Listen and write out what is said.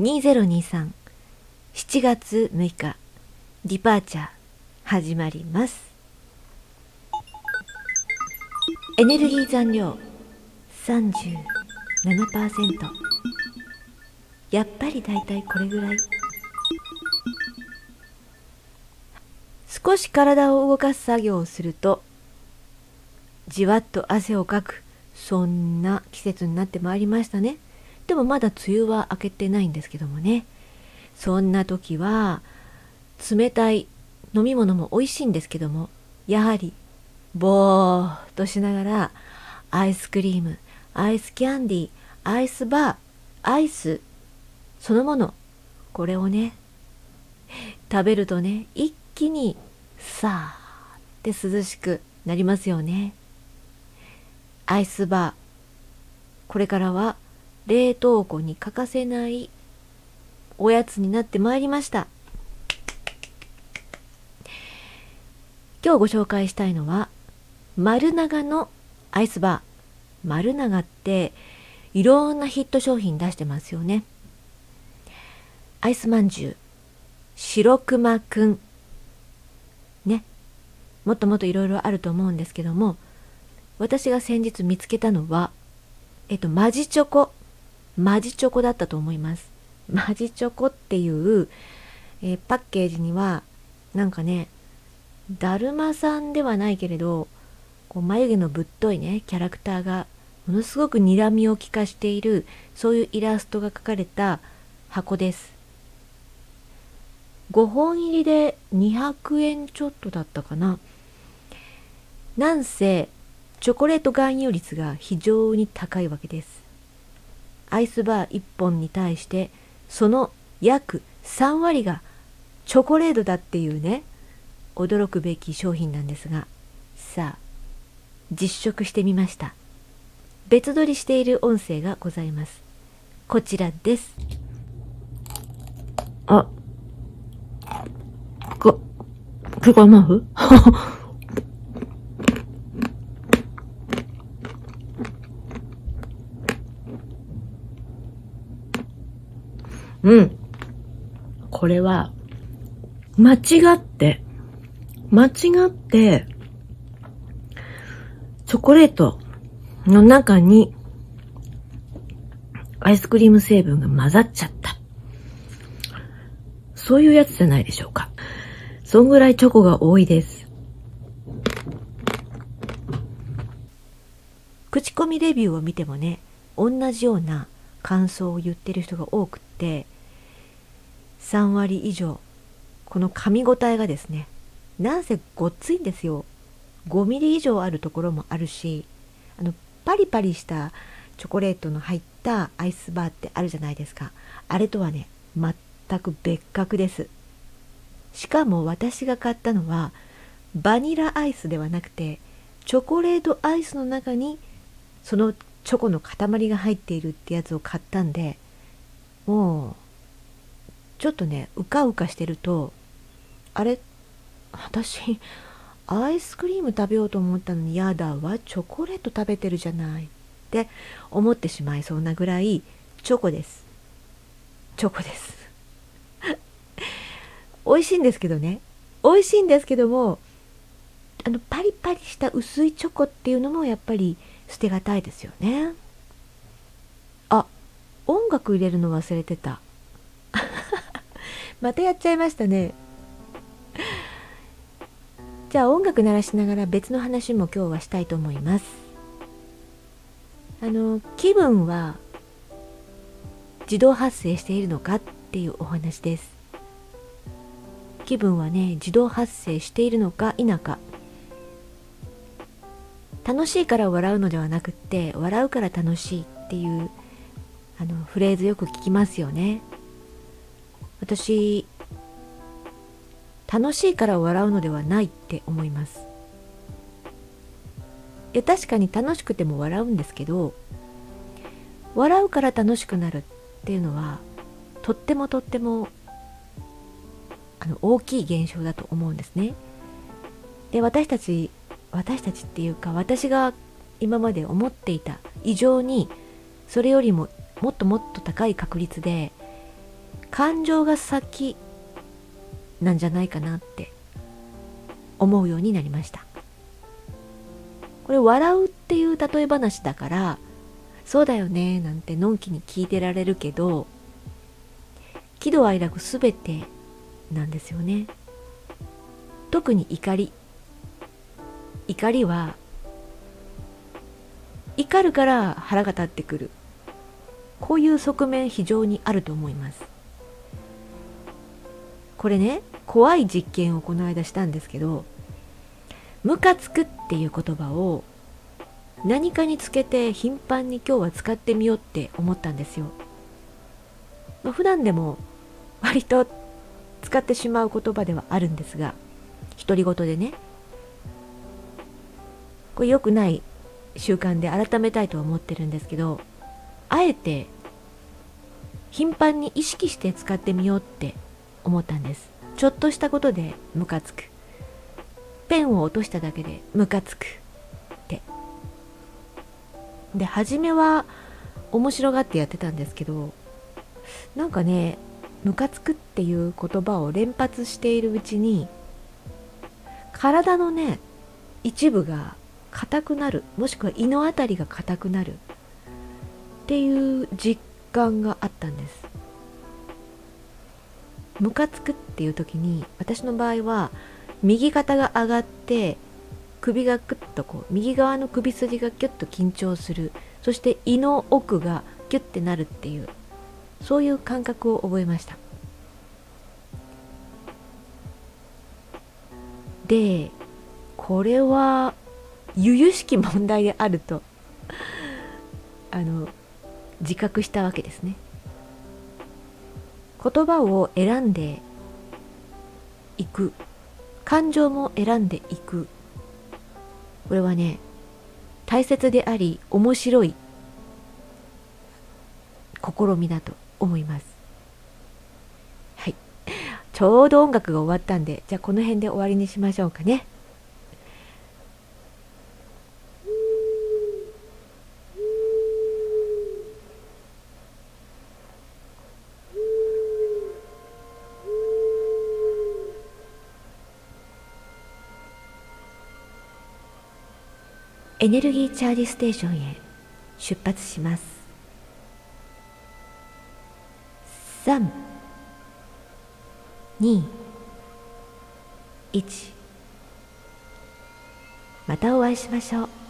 2023 7月6日ディパーチャー。始まります。エネルギー残量。37%やっぱりだいたいこれぐらい？少し体を動かす作業をするとじわっと汗をかくそんな季節になってまいりましたね。でもまだ梅雨は明けてないんですけどもね。そんな時は冷たい飲み物も美味しいんですけどもやはりぼーっとしながらアイスクリームアイスキャンディーアイスバーアイスそのものこれをね食べるとね一気にさーって涼しくなりますよね。アイスバーこれからは冷凍庫に欠かせないおやつになってまいりました。今日ご紹介したいのは丸長のアイスバー。丸長っていろんなヒット商品出してますよね。アイスまんじゅう。白熊くん。ね。もっともっといろいろあると思うんですけども私が先日見つけたのはえっとマジチョコ。マジチョコだったと思います。マジチョコっていう、えー、パッケージにはなんかねだるまさんではないけれどこう眉毛のぶっといねキャラクターがものすごく睨みを利かしているそういうイラストが描かれた箱です。5本入りで200円ちょっとだったかな。なんせチョコレート含有率が非常に高いわけです。アイスバー1本に対してその約3割がチョコレートだっていうね驚くべき商品なんですがさあ実食してみました。別撮りしている音声がございます。こちらです。あこ結構甘ううん。これは、間違って、間違って、チョコレートの中に、アイスクリーム成分が混ざっちゃった。そういうやつじゃないでしょうか。そんぐらいチョコが多いです。口コミレビューを見てもね、同じような感想を言ってる人が多くって、3割以上。この噛み応えがですねなんせごっついんですよ。5ミリ以上あるところもあるしあのパリパリしたチョコレートの入ったアイスバーってあるじゃないですか。あれとはね全く別格です。しかも私が買ったのはバニラアイスではなくてチョコレートアイスの中にそのチョコの塊が入っているってやつを買ったんでもうちょっとねうかうかしてるとあれ私アイスクリーム食べようと思ったのにやだわチョコレート食べてるじゃないって思ってしまいそうなぐらいチョコです。チョコです。美味しいんですけどね。美味しいんですけどもあのパリパリした薄いチョコっていうのもやっぱり捨てがたいですよね。あ音楽入れるの忘れてた。またやっちゃいましたね。じゃあ音楽鳴らしながら別の話も今日はしたいと思います。あの気分は自動発生しているのかっていうお話です。気分はね自動発生しているのか否か。楽しいから笑うのではなくって笑うから楽しいっていうあのフレーズよく聞きますよね。私楽しいから笑うのではないって思います。いや確かに楽しくても笑うんですけど笑うから楽しくなるっていうのはとってもとってもあの大きい現象だと思うんですね。で私たち私たちっていうか私が今まで思っていた以上にそれよりももっともっと高い確率で感情が先なんじゃないかなって思うようになりました。これ笑うっていう例え話だからそうだよねなんてのんきに聞いてられるけど喜怒哀楽すべてなんですよね。特に怒り。怒りは怒るから腹が立ってくる。こういう側面非常にあると思います。これね怖い実験をこの間したんですけどムカつくっていう言葉を何かにつけて頻繁に今日は使ってみようって思ったんですよ、まあ、普段でも割と使ってしまう言葉ではあるんですが独り言でね。これ良くない習慣で改めたいとは思ってるんですけどあえて頻繁に意識して使ってみようって思ったんです。ちょっとしたことでムカつく。ペンを落としただけでムカつく。って。で初めは面白がってやってたんですけどなんかねムカつくっていう言葉を連発しているうちに体のね一部が硬くなる。もしくは胃の辺りが硬くなる。っていう実感があったんです。ムカつくっていう時に私の場合は右肩が上がって首がクッとこう右側の首筋がキュッと緊張する。そして胃の奥がキュッてなるっていうそういう感覚を覚えました。でこれは由々しき問題であるとあの自覚したわけですね。言葉を選んでいく。感情も選んでいく。これはね大切であり面白い試みだと思います。はい。ちょうど音楽が終わったんでじゃあこの辺で終わりにしましょうかね。エネルギーチャージステーションへ。出発します。3 2 1またお会いしましょう。